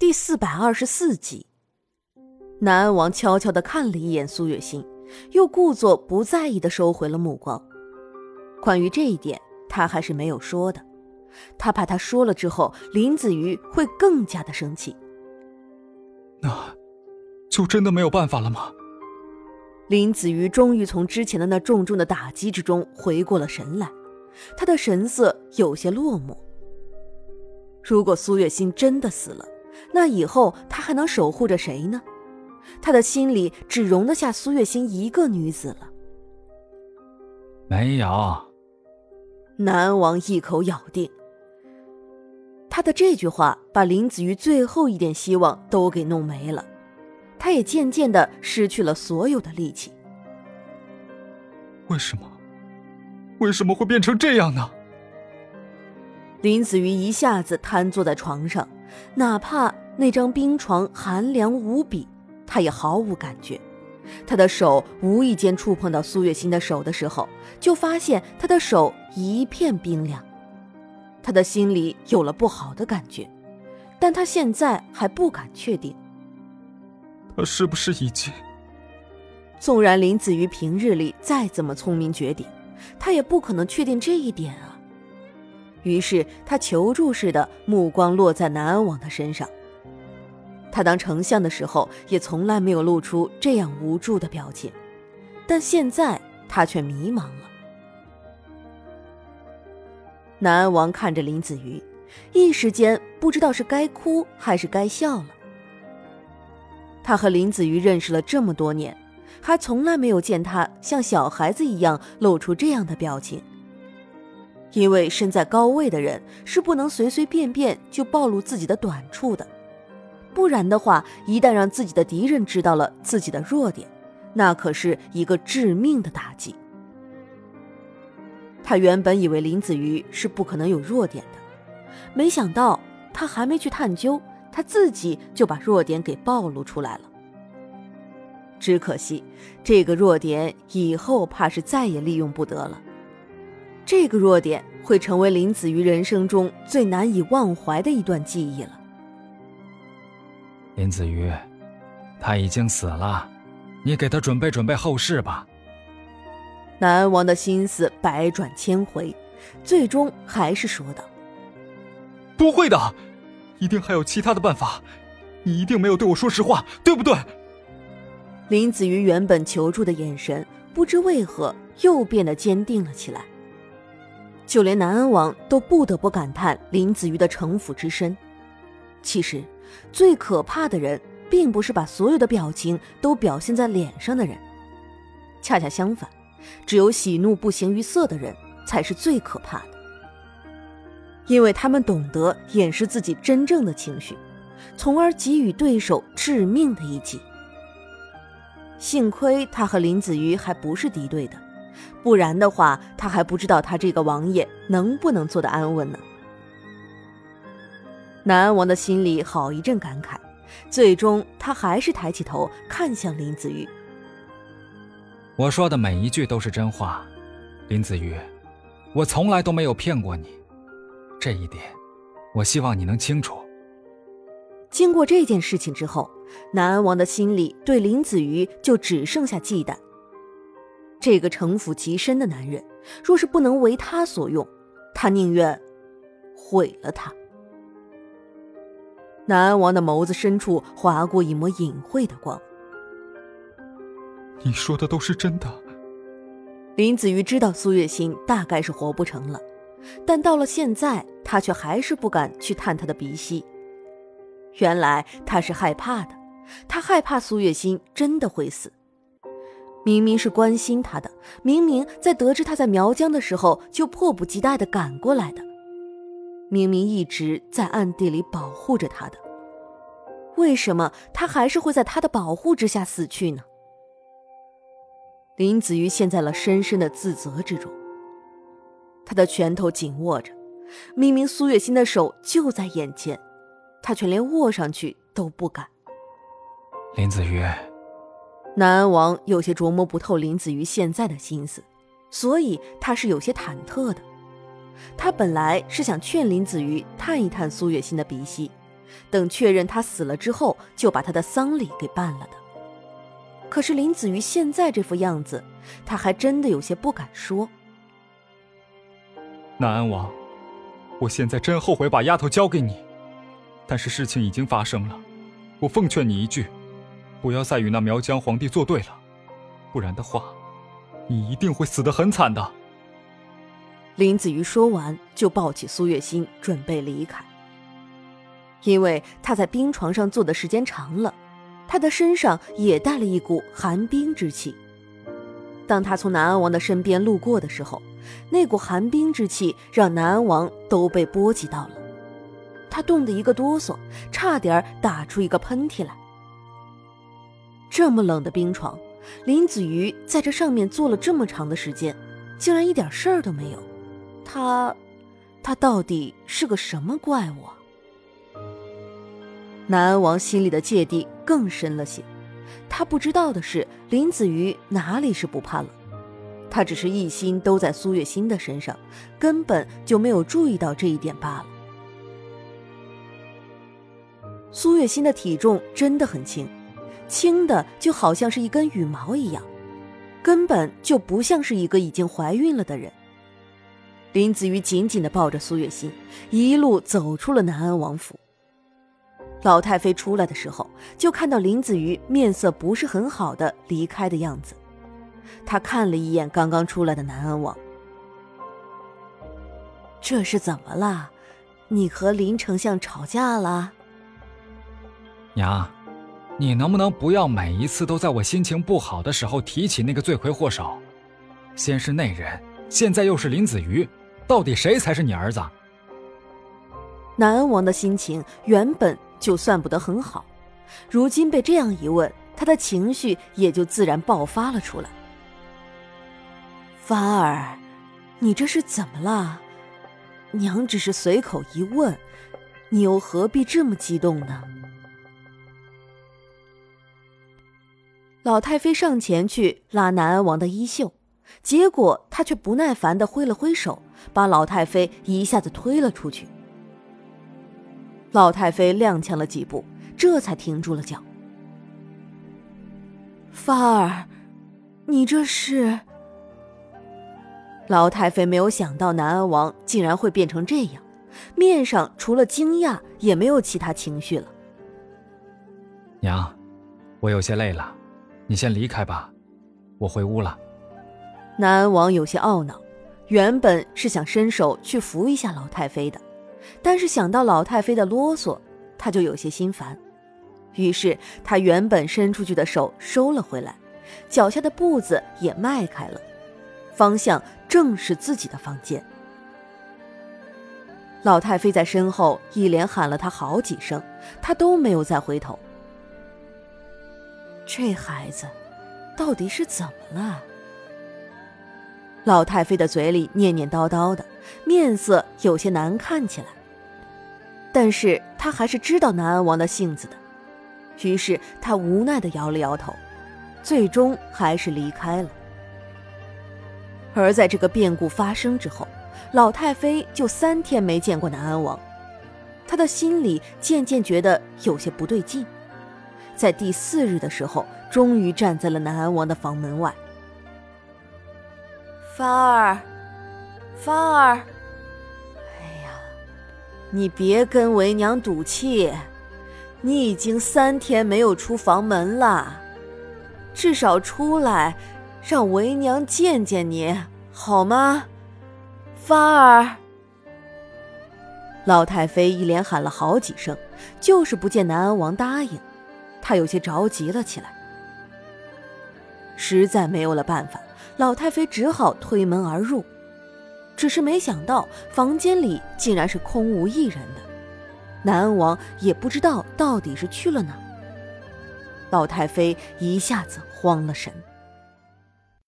第四百二十四集，南安王悄悄的看了一眼苏月心，又故作不在意的收回了目光。关于这一点，他还是没有说的，他怕他说了之后，林子瑜会更加的生气。那，就真的没有办法了吗？林子瑜终于从之前的那重重的打击之中回过了神来，他的神色有些落寞。如果苏月心真的死了，那以后他还能守护着谁呢？他的心里只容得下苏月心一个女子了。没有。南王一口咬定。他的这句话把林子瑜最后一点希望都给弄没了，他也渐渐的失去了所有的力气。为什么？为什么会变成这样呢？林子瑜一下子瘫坐在床上，哪怕那张冰床寒凉无比，他也毫无感觉。他的手无意间触碰到苏月心的手的时候，就发现他的手一片冰凉。他的心里有了不好的感觉，但他现在还不敢确定。他是不是已经……纵然林子瑜平日里再怎么聪明绝顶，他也不可能确定这一点啊。于是他求助似的目光落在南安王的身上。他当丞相的时候也从来没有露出这样无助的表情，但现在他却迷茫了。南安王看着林子瑜，一时间不知道是该哭还是该笑了。他和林子瑜认识了这么多年，还从来没有见他像小孩子一样露出这样的表情。因为身在高位的人是不能随随便便就暴露自己的短处的，不然的话，一旦让自己的敌人知道了自己的弱点，那可是一个致命的打击。他原本以为林子瑜是不可能有弱点的，没想到他还没去探究，他自己就把弱点给暴露出来了。只可惜，这个弱点以后怕是再也利用不得了。这个弱点会成为林子瑜人生中最难以忘怀的一段记忆了。林子瑜，他已经死了，你给他准备准备后事吧。南安王的心思百转千回，最终还是说道：“不会的，一定还有其他的办法。你一定没有对我说实话，对不对？”林子瑜原本求助的眼神，不知为何又变得坚定了起来。就连南安王都不得不感叹林子瑜的城府之深。其实，最可怕的人，并不是把所有的表情都表现在脸上的人，恰恰相反，只有喜怒不形于色的人才是最可怕的。因为他们懂得掩饰自己真正的情绪，从而给予对手致命的一击。幸亏他和林子瑜还不是敌对的。不然的话，他还不知道他这个王爷能不能坐得安稳呢。南安王的心里好一阵感慨，最终他还是抬起头看向林子瑜。我说的每一句都是真话，林子瑜，我从来都没有骗过你，这一点，我希望你能清楚。经过这件事情之后，南安王的心里对林子瑜就只剩下忌惮。这个城府极深的男人，若是不能为他所用，他宁愿毁了他。南安王的眸子深处划过一抹隐晦的光。你说的都是真的。林子瑜知道苏月心大概是活不成了，但到了现在，他却还是不敢去探他的鼻息。原来他是害怕的，他害怕苏月心真的会死。明明是关心他的，明明在得知他在苗疆的时候就迫不及待的赶过来的，明明一直在暗地里保护着他的，为什么他还是会在他的保护之下死去呢？林子瑜陷在了深深的自责之中，他的拳头紧握着，明明苏月心的手就在眼前，他却连握上去都不敢。林子瑜。南安王有些琢磨不透林子瑜现在的心思，所以他是有些忐忑的。他本来是想劝林子瑜探一探苏月心的鼻息，等确认他死了之后，就把他的丧礼给办了的。可是林子瑜现在这副样子，他还真的有些不敢说。南安王，我现在真后悔把丫头交给你，但是事情已经发生了，我奉劝你一句，不要再与那苗疆皇帝作对了，不然的话，你一定会死得很惨的。林子瑜说完，就抱起苏月心准备离开。因为他在冰床上坐的时间长了，他的身上也带了一股寒冰之气。当他从南安王的身边路过的时候，那股寒冰之气让南安王都被波及到了，他冻得一个哆嗦，差点打出一个喷嚏来。这么冷的冰床，林子瑜在这上面坐了这么长的时间，竟然一点事儿都没有。他，他到底是个什么怪物？南安王心里的芥蒂更深了些，他不知道的是林子瑜哪里是不怕冷，他只是一心都在苏月心的身上，根本就没有注意到这一点罢了。苏月心的体重真的很轻，轻的就好像是一根羽毛一样，根本就不像是一个已经怀孕了的人。林子瑜紧紧的抱着苏月心，一路走出了南安王府。老太妃出来的时候，就看到林子瑜面色不是很好的离开的样子。她看了一眼刚刚出来的南安王，这是怎么了？你和林丞相吵架了？娘，你能不能不要每一次都在我心情不好的时候提起那个罪魁祸首？先是那人，现在又是林子瑜，到底谁才是你儿子？南安王的心情原本。就算不得很好，如今被这样一问，他的情绪也就自然爆发了出来。凡儿，你这是怎么了？娘只是随口一问，你又何必这么激动呢？老太妃上前去拉南安王的衣袖，结果他却不耐烦的挥了挥手，把老太妃一下子推了出去。老太妃踉跄了几步，这才停住了脚。发儿，你这是？老太妃没有想到南安王竟然会变成这样，面上除了惊讶也没有其他情绪了。娘，我有些累了，你先离开吧，我回屋了。南安王有些懊恼，原本是想伸手去扶一下老太妃的。但是想到老太妃的啰嗦，他就有些心烦，于是他原本伸出去的手收了回来，脚下的步子也迈开了，方向正是自己的房间。老太妃在身后一连喊了他好几声，他都没有再回头。这孩子，到底是怎么了？老太妃的嘴里念念叨叨的，面色有些难看起来。但是她还是知道南安王的性子的，于是她无奈的摇了摇头，最终还是离开了。而在这个变故发生之后，老太妃就三天没见过南安王，她的心里渐渐觉得有些不对劲，在第四日的时候，终于站在了南安王的房门外。芳儿，芳儿，哎呀，你别跟为娘赌气，你已经三天没有出房门了，至少出来，让为娘见见你好吗？芳儿，老太妃一连喊了好几声，就是不见南安王答应，他有些着急了起来，实在没有了办法。老太妃只好推门而入，只是没想到房间里竟然是空无一人的，南安王也不知道到底是去了哪。老太妃一下子慌了神。